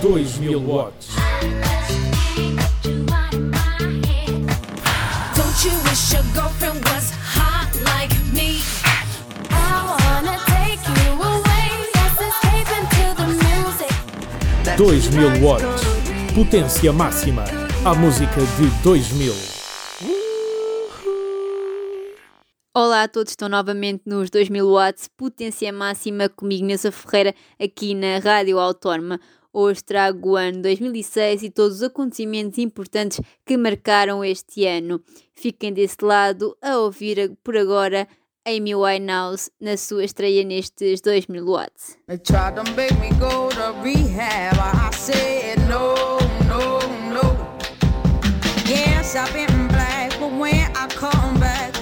2000 watts. Don't you wish your girlfriend was hot like me? I wanna take you away. Let's escape into the music. 2000 watts. Potência máxima. A música de 2000. Olá a todos, estão novamente nos 2000 watts, potência máxima comigo Nessa Ferreira aqui na Rádio Autónoma. Hoje trago o ano 2006 e todos os acontecimentos importantes que marcaram este ano. Fiquem desse lado a ouvir por agora Amy Winehouse na sua estreia nestes 2000 watts. I've been black, but when I come back,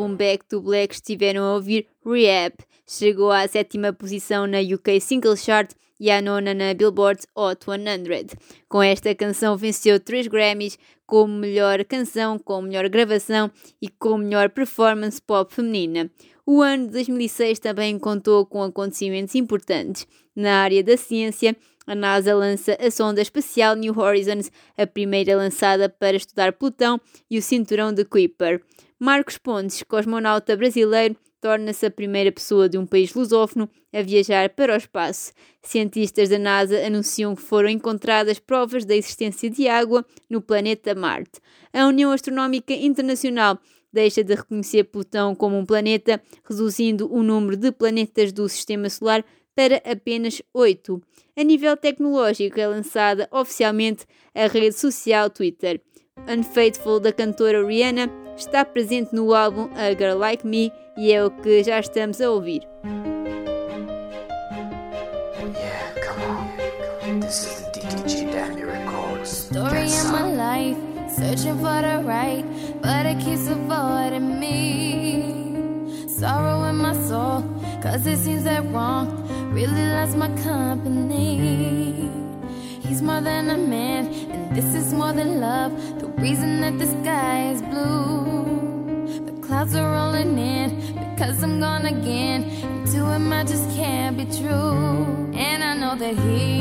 álbum Back to Black estiveram a ouvir Rehab. Chegou à sétima posição na UK Single Chart e à nona na Billboard Hot 100. Com esta canção venceu três Grammys como melhor canção, como melhor gravação e como melhor performance pop feminina. O ano de 2006 também contou com acontecimentos importantes. Na área da ciência, a NASA lança a sonda espacial New Horizons, a primeira lançada para estudar Plutão e o cinturão de Kuiper. Marcos Pontes, cosmonauta brasileiro, torna-se a primeira pessoa de um país lusófono a viajar para o espaço. Cientistas da NASA anunciam que foram encontradas provas da existência de água no planeta Marte. A União Astronómica Internacional deixa de reconhecer Plutão como um planeta, reduzindo o número de planetas do Sistema Solar para apenas oito. A nível tecnológico, é lançada oficialmente a rede social Twitter. Unfaithful da cantora Rihanna está presente no álbum A Girl Like Me e é o que já estamos a ouvir. Yeah, come on. This is the DDG Dammy Records. Story of my life, searching for the right, but it keeps avoiding me. Sorrow in my soul, cause it seems that wrong really loves my company. He's more than a man, and this is more than love. The reason that the sky is blue. The clouds are rolling in because I'm gone again. And to him, I just can't be true. And I know that he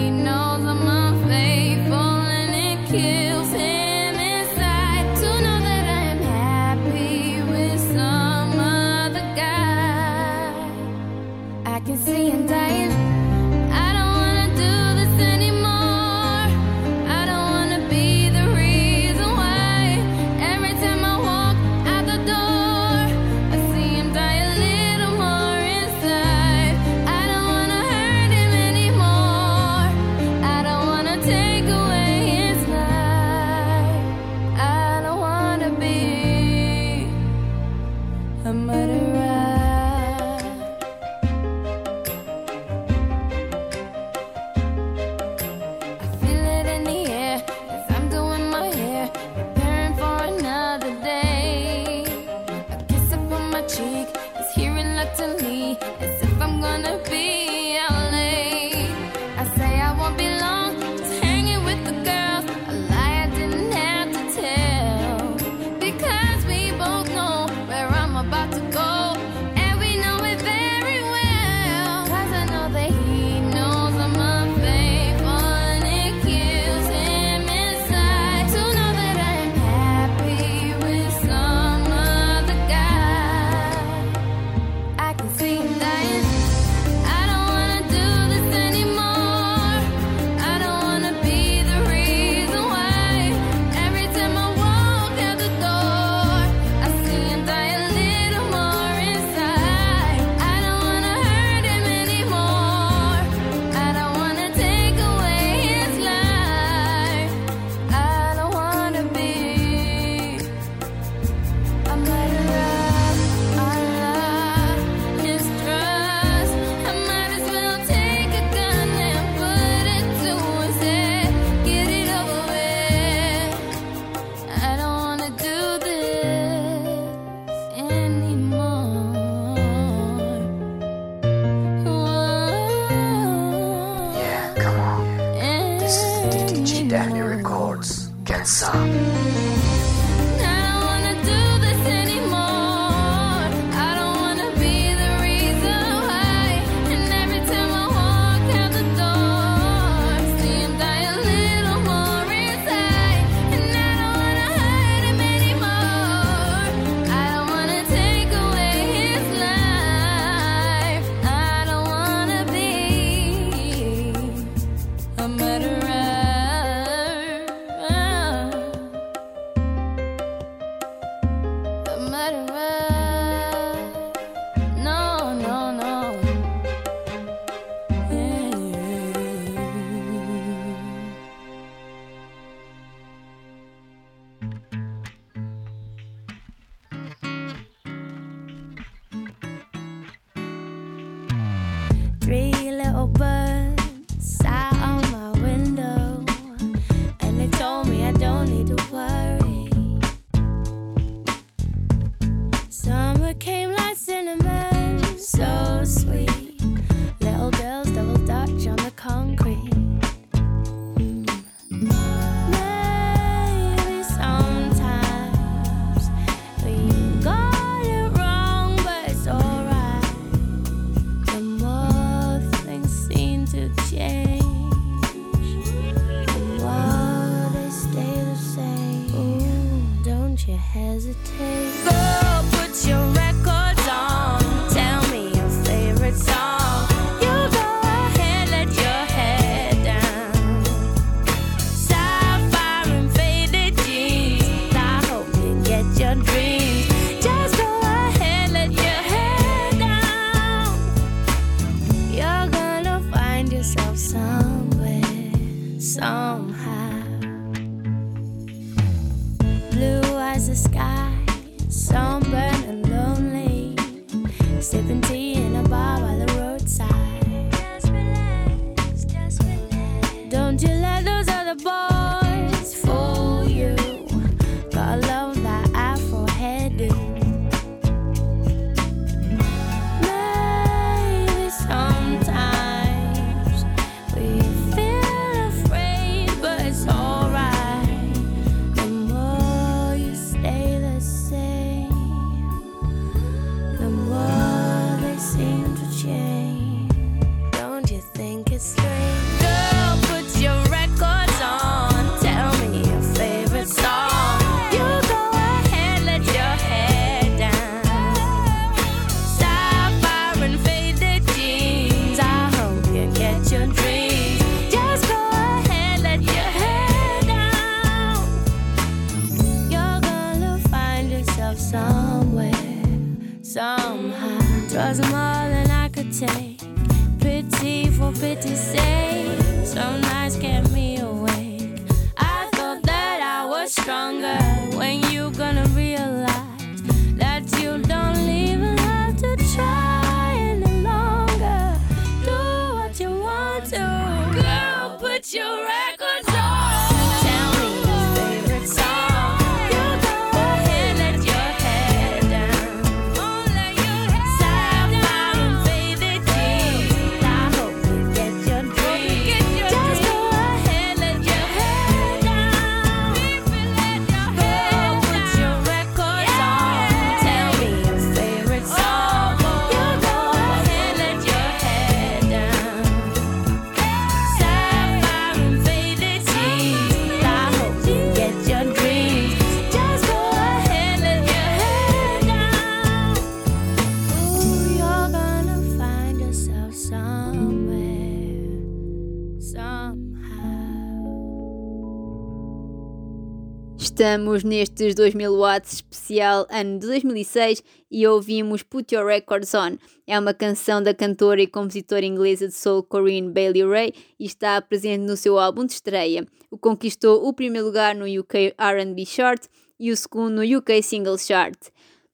Estamos nestes 2000 watts especial ano de 2006 e ouvimos Put Your Records On. É uma canção da cantora e compositora inglesa de soul Corinne Bailey Ray e está presente no seu álbum de estreia. O conquistou o primeiro lugar no UK R&B Chart e o segundo no UK Singles Chart.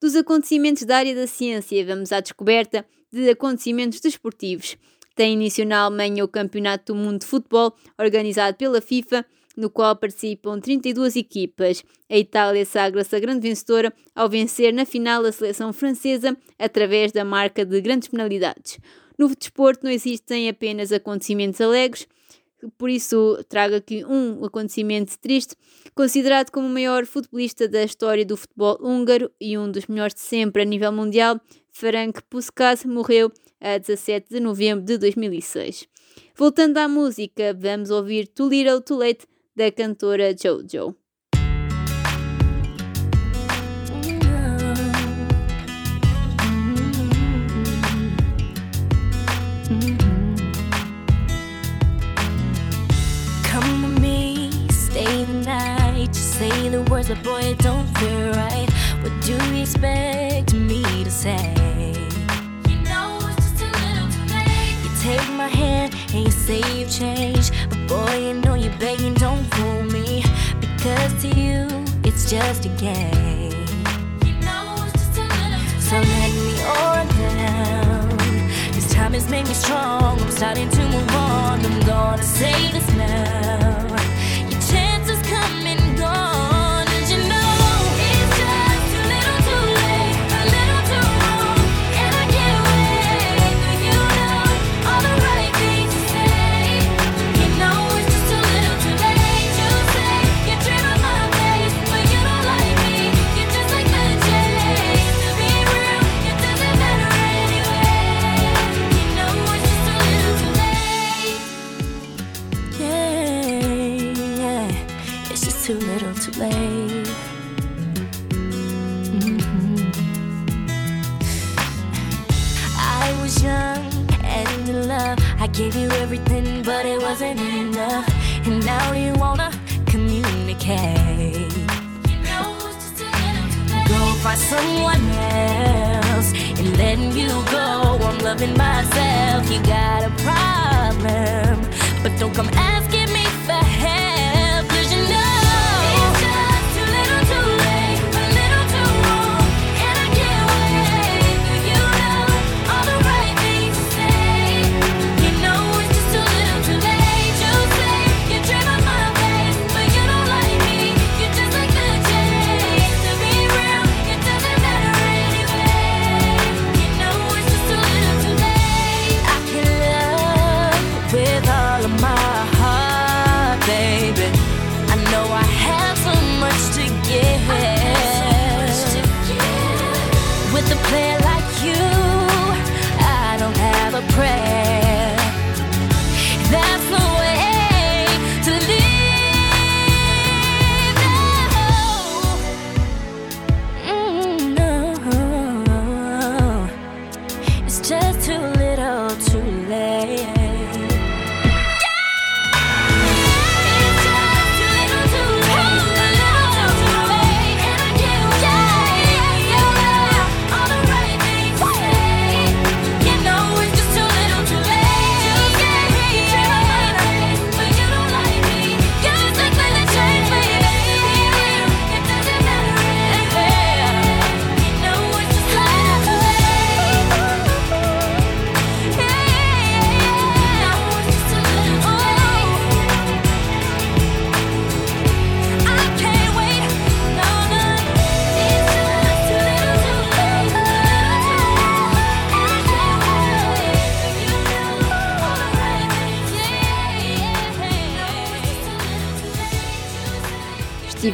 Dos acontecimentos da área da ciência, vamos à descoberta de acontecimentos desportivos. Tem início na Alemanha o Campeonato do Mundo de Futebol, organizado pela FIFA, no qual participam 32 equipas. A Itália sagra-se a grande vencedora ao vencer na final a seleção francesa através da marca de grandes penalidades. No desporto não existem apenas acontecimentos alegres, por isso trago aqui um acontecimento triste, considerado como o maior futebolista da história do futebol húngaro e um dos melhores de sempre a nível mundial, Ferenc Puskas morreu a 17 de novembro de 2006. Voltando à música, vamos ouvir Too Little Too Late da cantora Jojo. Say the words, but boy, it don't feel right. What do you expect me to say? You know it's just a little too late. You take my hand and you say you've changed, boy, you know you're begging, don't fool me. Because to you, it's just a game. You know it's just a little too so let me on down. This time has made me strong. I'm starting to move on. I'm gonna say this now. Too little too late. Mhm. I was young and in love. I gave you everything, but it wasn't enough. And now you wanna communicate. Go find someone else and letting you go. I'm loving myself. You got a problem, but don't come asking me for help.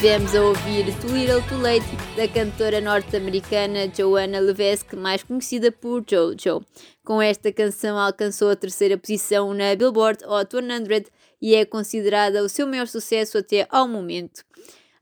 Estivemos a ouvir Too Little Too Late da cantora norte-americana Joanna Levesque, mais conhecida por JoJo. Com esta canção alcançou a terceira posição na Billboard Hot 100 e é considerada o seu maior sucesso até ao momento.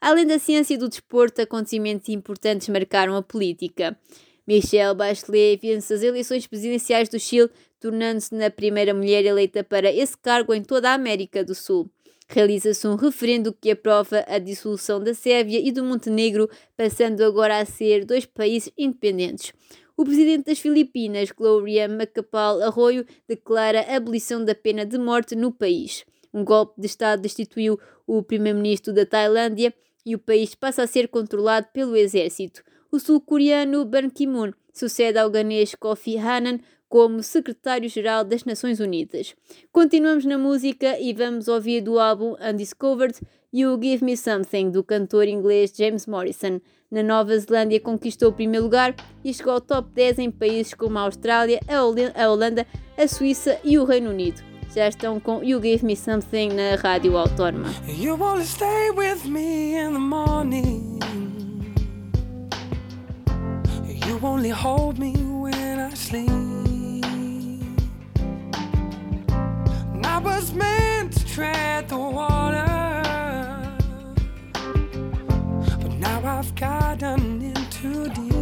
Além da ciência e do desporto, acontecimentos importantes marcaram a política. Michelle Bachelet vence as eleições presidenciais do Chile, tornando-se na primeira mulher eleita para esse cargo em toda a América do Sul realiza-se um referendo que aprova a dissolução da Sérvia e do Montenegro, passando agora a ser dois países independentes. O presidente das Filipinas, Gloria Macapagal Arroyo, declara a abolição da pena de morte no país. Um golpe de Estado destituiu o primeiro-ministro da Tailândia e o país passa a ser controlado pelo exército. O sul-coreano Ban Ki-moon sucede ao ganês Kofi Annan como secretário-geral das Nações Unidas. Continuamos na música e vamos ouvir do álbum Undiscovered You Give Me Something, do cantor inglês James Morrison. Na Nova Zelândia conquistou o primeiro lugar e chegou ao top 10 em países como a Austrália, a Holanda, a Suíça e o Reino Unido. Já estão com You Give Me Something na Rádio Autónoma. You stay with me in the morning. You only hold me when I sleep. Was meant to tread the water, but now I've gotten in too deep.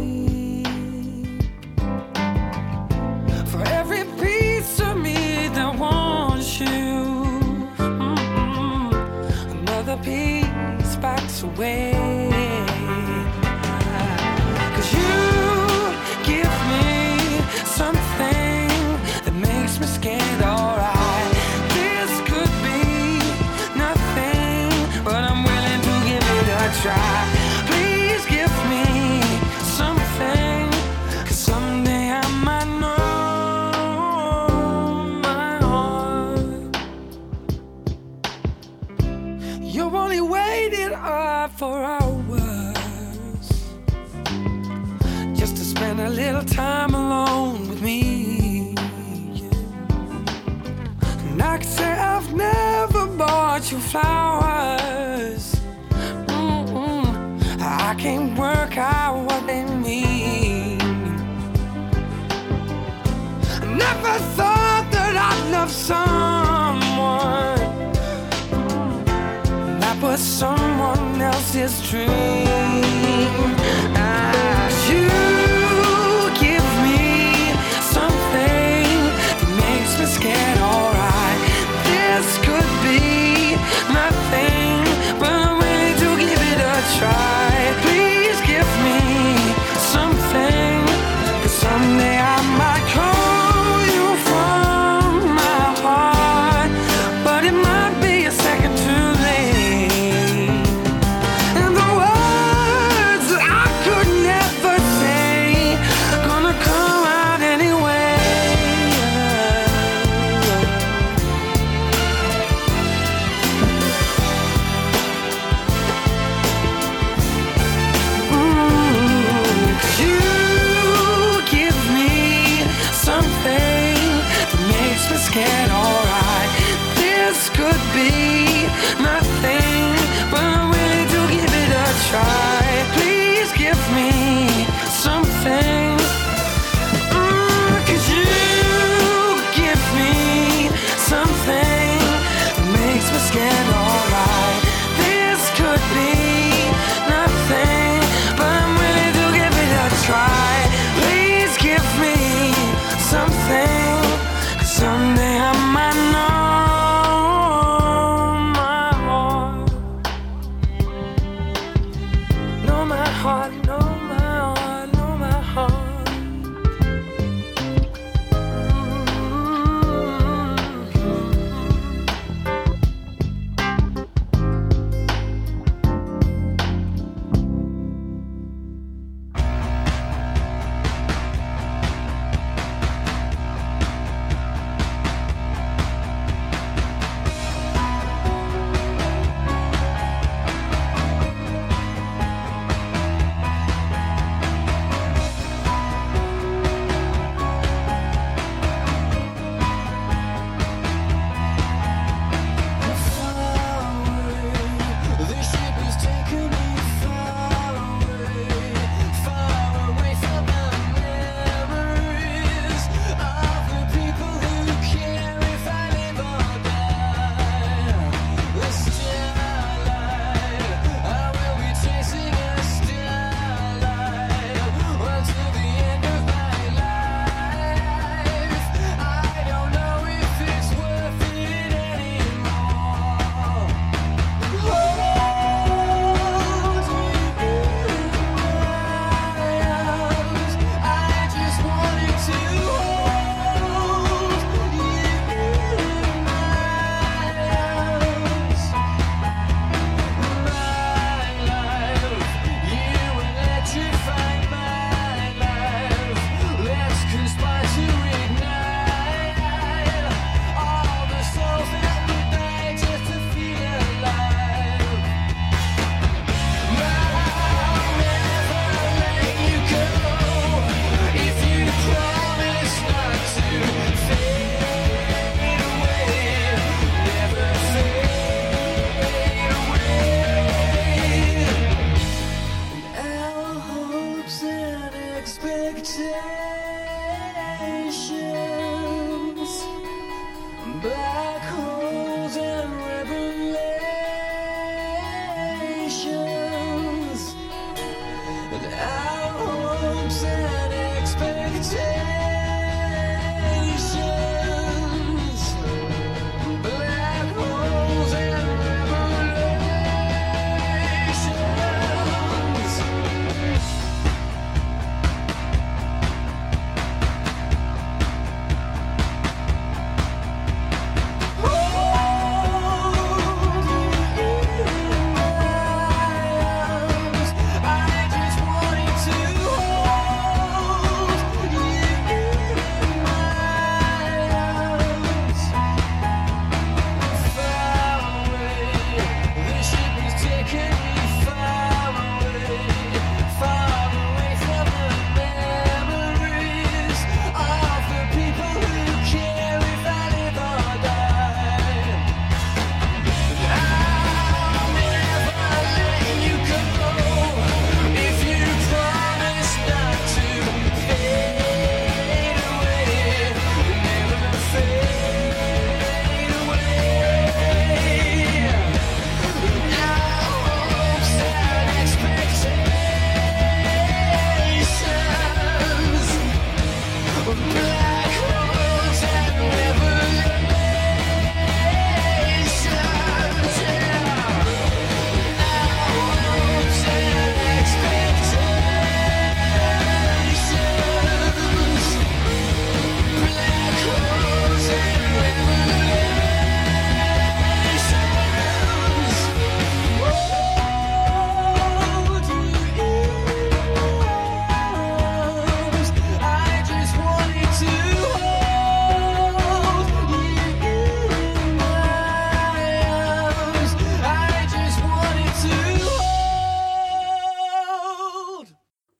Flowers. Mm-mm. I can't work out what they mean. I never thought that I'd love someone that was someone else's dream. You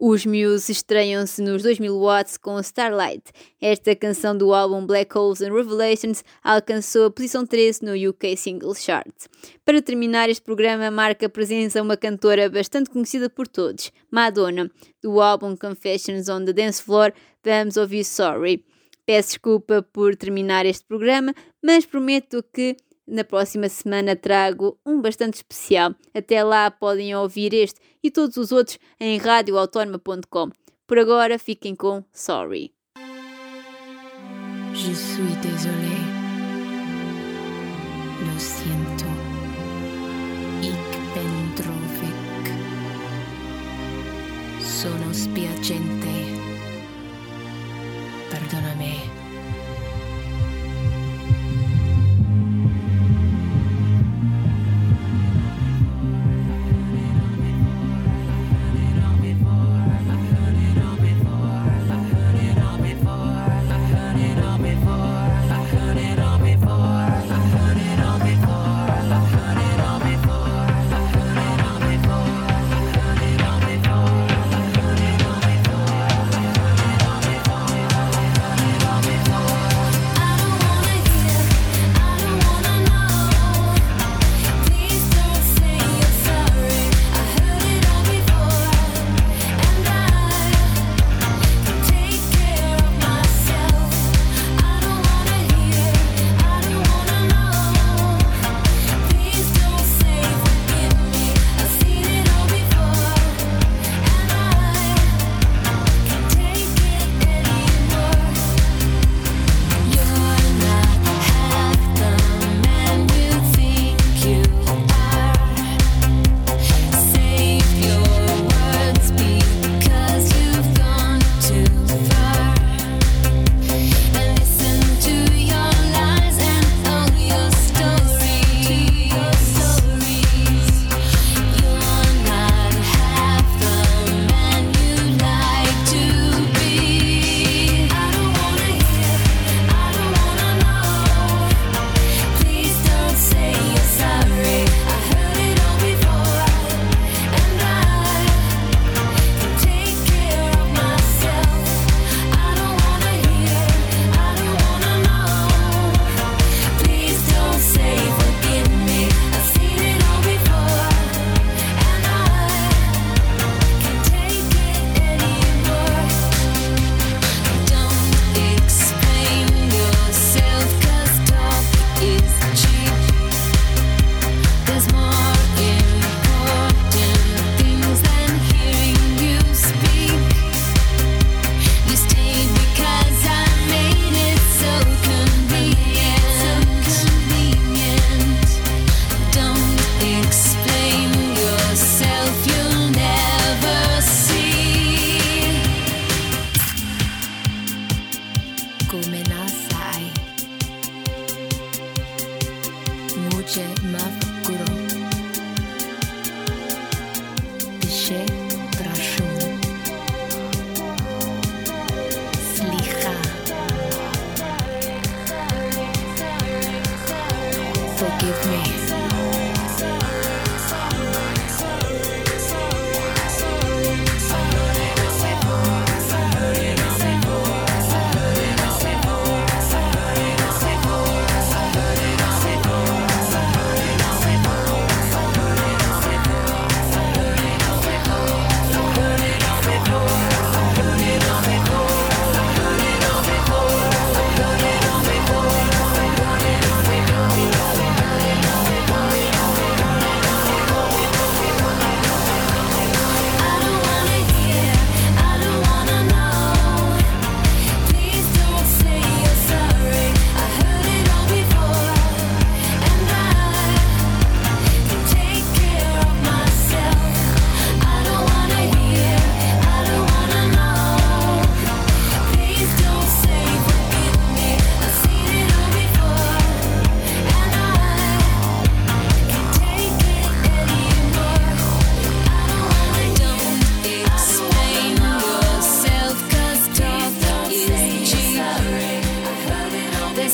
Os Muse estreiam-se nos 2000 watts com Starlight. Esta canção do álbum Black Holes and Revelations alcançou a posição 13 no UK Singles Chart. Para terminar este programa, marca presença uma cantora bastante conhecida por todos, Madonna. Do álbum Confessions on the Dance Floor, vamos ouvir Sorry. Peço desculpa por terminar este programa, mas prometo que na próxima semana trago um bastante especial. Até lá podem ouvir este e todos os outros em radioautónoma.com. Por agora fiquem com Sorry. Je suis désolé. Lo siento. Ich bin traurig. Sono spiacente. Perdonami.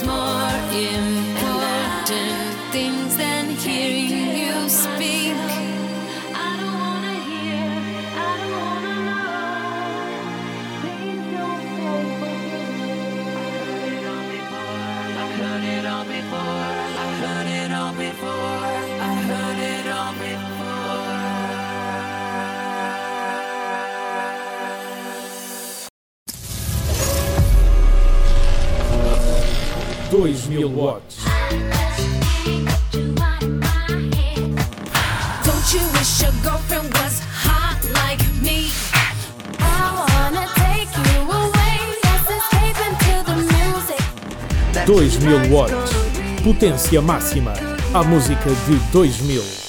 more in 2000 watts. Don't you wish your girlfriend was hot like me? I wanna take you away. Let's escape into the music. 2000 watts. Potência máxima. A música de 2000.